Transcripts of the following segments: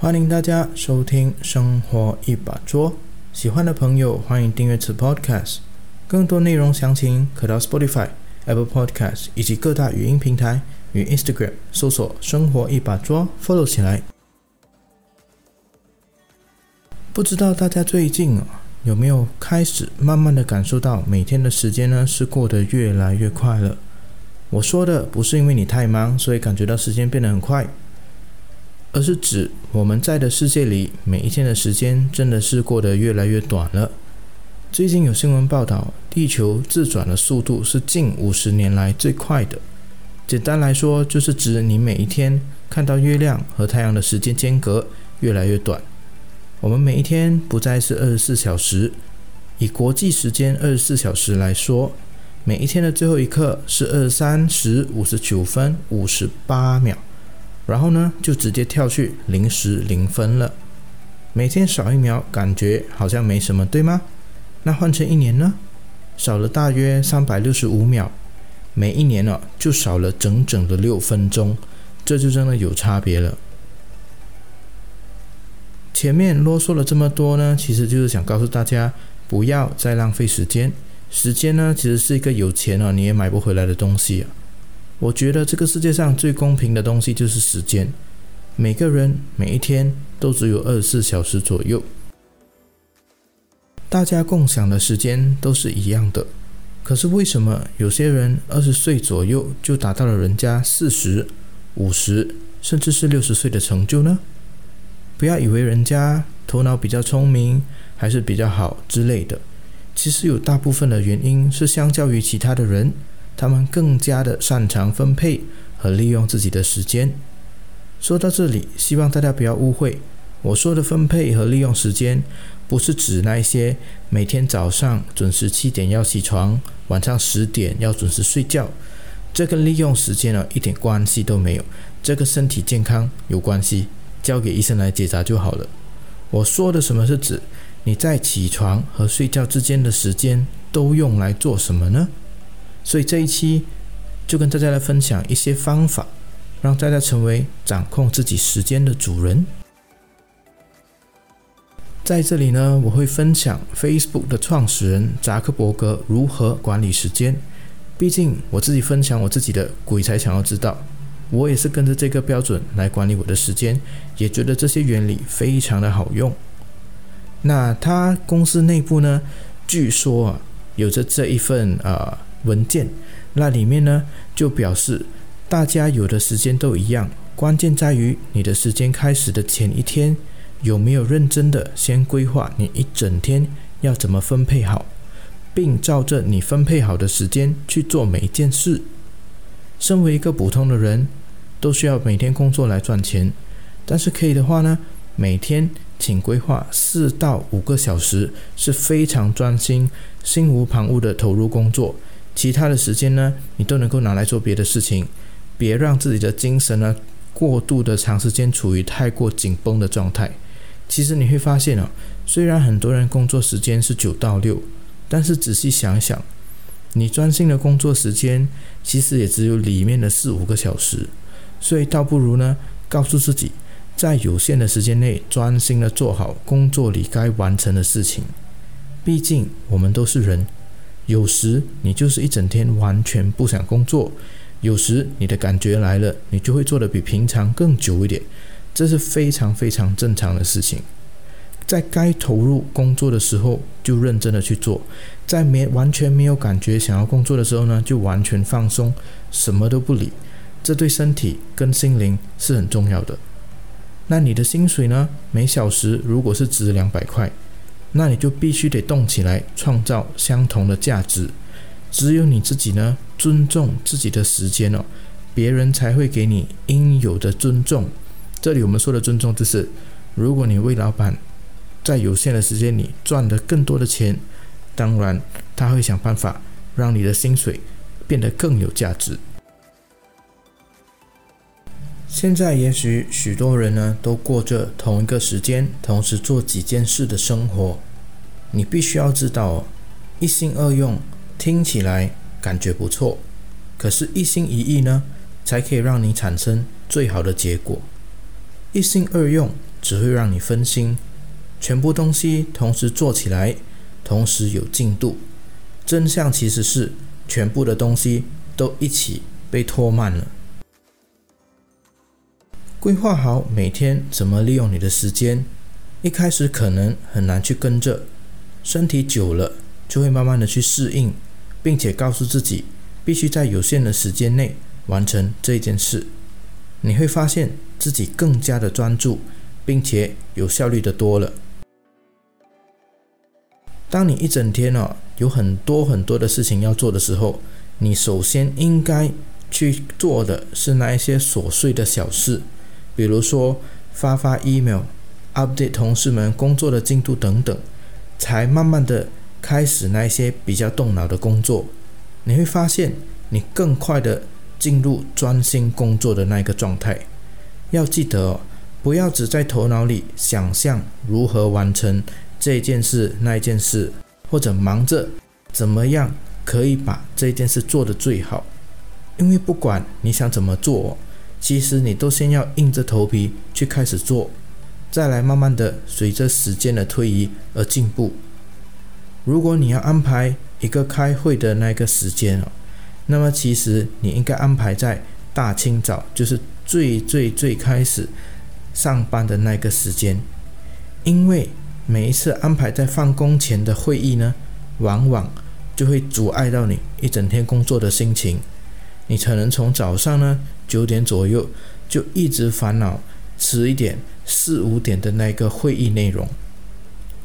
欢迎大家收听《生活一把桌》，喜欢的朋友欢迎订阅此 Podcast。更多内容详情可到 Spotify、Apple Podcast 以及各大语音平台与 Instagram 搜索“生活一把桌 ”，follow 起来。不知道大家最近啊有没有开始慢慢的感受到每天的时间呢是过得越来越快了？我说的不是因为你太忙，所以感觉到时间变得很快。而是指我们在的世界里，每一天的时间真的是过得越来越短了。最近有新闻报道，地球自转的速度是近五十年来最快的。简单来说，就是指你每一天看到月亮和太阳的时间间隔越来越短。我们每一天不再是二十四小时，以国际时间二十四小时来说，每一天的最后一刻是二十三时五十九分五十八秒。然后呢，就直接跳去零时零分了。每天少一秒，感觉好像没什么，对吗？那换成一年呢，少了大约三百六十五秒，每一年呢就少了整整的六分钟，这就真的有差别了。前面啰嗦了这么多呢，其实就是想告诉大家，不要再浪费时间。时间呢，其实是一个有钱了你也买不回来的东西啊。我觉得这个世界上最公平的东西就是时间，每个人每一天都只有二十四小时左右，大家共享的时间都是一样的。可是为什么有些人二十岁左右就达到了人家四十五十甚至是六十岁的成就呢？不要以为人家头脑比较聪明还是比较好之类的，其实有大部分的原因是相较于其他的人。他们更加的擅长分配和利用自己的时间。说到这里，希望大家不要误会，我说的分配和利用时间，不是指那些每天早上准时七点要起床，晚上十点要准时睡觉，这跟利用时间呢一点关系都没有，这个身体健康有关系，交给医生来解答就好了。我说的什么是指你在起床和睡觉之间的时间都用来做什么呢？所以这一期就跟大家来分享一些方法，让大家成为掌控自己时间的主人。在这里呢，我会分享 Facebook 的创始人扎克伯格如何管理时间。毕竟我自己分享我自己的，鬼才想要知道。我也是跟着这个标准来管理我的时间，也觉得这些原理非常的好用。那他公司内部呢，据说啊，有着这一份啊。文件，那里面呢就表示，大家有的时间都一样，关键在于你的时间开始的前一天有没有认真的先规划你一整天要怎么分配好，并照着你分配好的时间去做每一件事。身为一个普通的人，都需要每天工作来赚钱，但是可以的话呢，每天请规划四到五个小时是非常专心、心无旁骛的投入工作。其他的时间呢，你都能够拿来做别的事情，别让自己的精神呢过度的长时间处于太过紧绷的状态。其实你会发现啊，虽然很多人工作时间是九到六，但是仔细想想，你专心的工作时间其实也只有里面的四五个小时。所以倒不如呢，告诉自己，在有限的时间内专心的做好工作里该完成的事情。毕竟我们都是人。有时你就是一整天完全不想工作，有时你的感觉来了，你就会做的比平常更久一点，这是非常非常正常的事情。在该投入工作的时候就认真的去做，在没完全没有感觉想要工作的时候呢，就完全放松，什么都不理，这对身体跟心灵是很重要的。那你的薪水呢？每小时如果是值两百块。那你就必须得动起来，创造相同的价值。只有你自己呢，尊重自己的时间哦，别人才会给你应有的尊重。这里我们说的尊重，就是如果你为老板在有限的时间里赚得更多的钱，当然他会想办法让你的薪水变得更有价值。现在也许许多人呢都过着同一个时间同时做几件事的生活，你必须要知道，一心二用听起来感觉不错，可是，一心一意呢才可以让你产生最好的结果。一心二用只会让你分心。全部东西同时做起来，同时有进度。真相其实是，全部的东西都一起被拖慢了。规划好每天怎么利用你的时间，一开始可能很难去跟着，身体久了就会慢慢的去适应，并且告诉自己必须在有限的时间内完成这件事。你会发现自己更加的专注，并且有效率的多了。当你一整天哦有很多很多的事情要做的时候，你首先应该去做的是那一些琐碎的小事。比如说发发 email、update 同事们工作的进度等等，才慢慢的开始那些比较动脑的工作。你会发现，你更快的进入专心工作的那个状态。要记得，哦不要只在头脑里想象如何完成这件事、那件事，或者忙着怎么样可以把这件事做得最好。因为不管你想怎么做。其实你都先要硬着头皮去开始做，再来慢慢的随着时间的推移而进步。如果你要安排一个开会的那个时间哦，那么其实你应该安排在大清早，就是最最最开始上班的那个时间，因为每一次安排在放工前的会议呢，往往就会阻碍到你一整天工作的心情。你可能从早上呢九点左右就一直烦恼迟一点四五点的那个会议内容。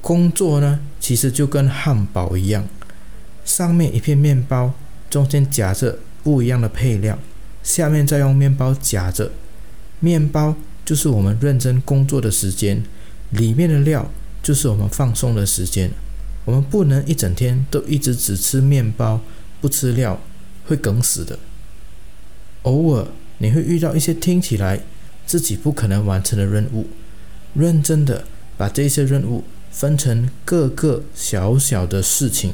工作呢其实就跟汉堡一样，上面一片面包，中间夹着不一样的配料，下面再用面包夹着。面包就是我们认真工作的时间，里面的料就是我们放松的时间。我们不能一整天都一直只吃面包不吃料，会梗死的。偶尔你会遇到一些听起来自己不可能完成的任务，认真的把这些任务分成各个小小的事情。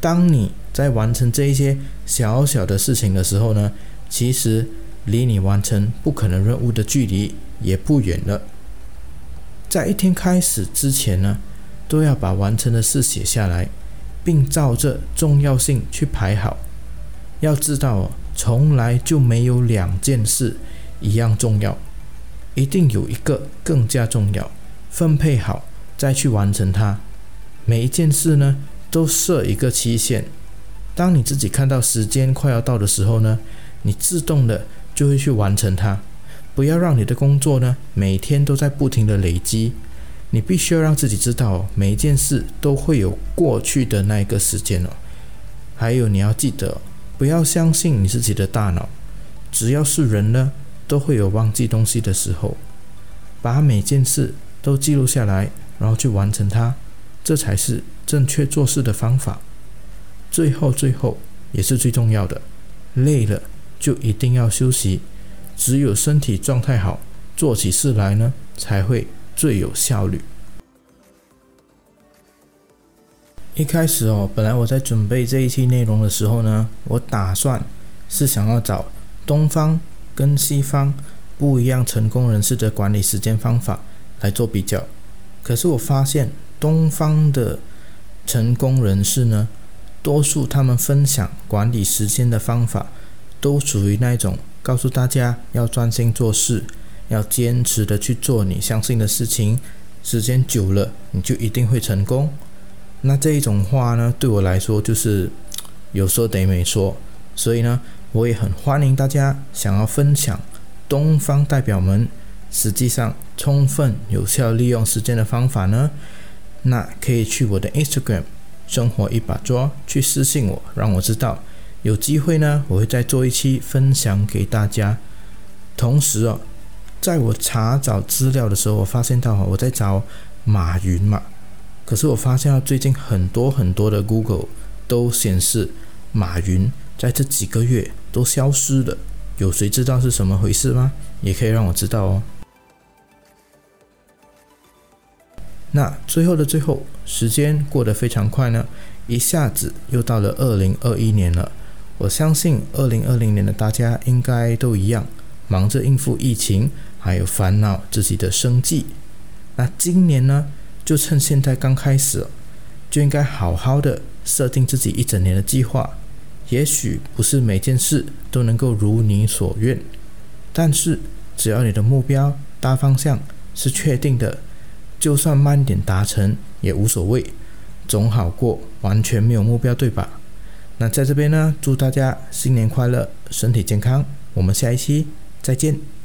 当你在完成这一些小小的事情的时候呢，其实离你完成不可能任务的距离也不远了。在一天开始之前呢，都要把完成的事写下来，并照着重要性去排好。要知道哦。从来就没有两件事一样重要，一定有一个更加重要。分配好再去完成它。每一件事呢，都设一个期限。当你自己看到时间快要到的时候呢，你自动的就会去完成它。不要让你的工作呢，每天都在不停的累积。你必须要让自己知道，每一件事都会有过去的那一个时间哦。还有你要记得。不要相信你自己的大脑，只要是人呢，都会有忘记东西的时候。把每件事都记录下来，然后去完成它，这才是正确做事的方法。最后，最后也是最重要的，累了就一定要休息。只有身体状态好，做起事来呢，才会最有效率。一开始哦，本来我在准备这一期内容的时候呢，我打算是想要找东方跟西方不一样成功人士的管理时间方法来做比较。可是我发现东方的成功人士呢，多数他们分享管理时间的方法，都属于那种告诉大家要专心做事，要坚持的去做你相信的事情，时间久了你就一定会成功。那这一种话呢，对我来说就是有说得没说，所以呢，我也很欢迎大家想要分享东方代表们实际上充分有效利用时间的方法呢，那可以去我的 Instagram 生活一把抓去私信我，让我知道，有机会呢，我会再做一期分享给大家。同时哦，在我查找资料的时候，我发现到我在找马云嘛。可是我发现最近很多很多的 Google 都显示马云在这几个月都消失了，有谁知道是什么回事吗？也可以让我知道哦。那最后的最后，时间过得非常快呢，一下子又到了二零二一年了。我相信二零二零年的大家应该都一样，忙着应付疫情，还有烦恼自己的生计。那今年呢，就趁现在刚开始，就应该好好的设定自己一整年的计划。也许不是每件事都能够如你所愿，但是只要你的目标大方向是确定的，就算慢点达成也无所谓，总好过完全没有目标，对吧？那在这边呢，祝大家新年快乐，身体健康。我们下一期再见。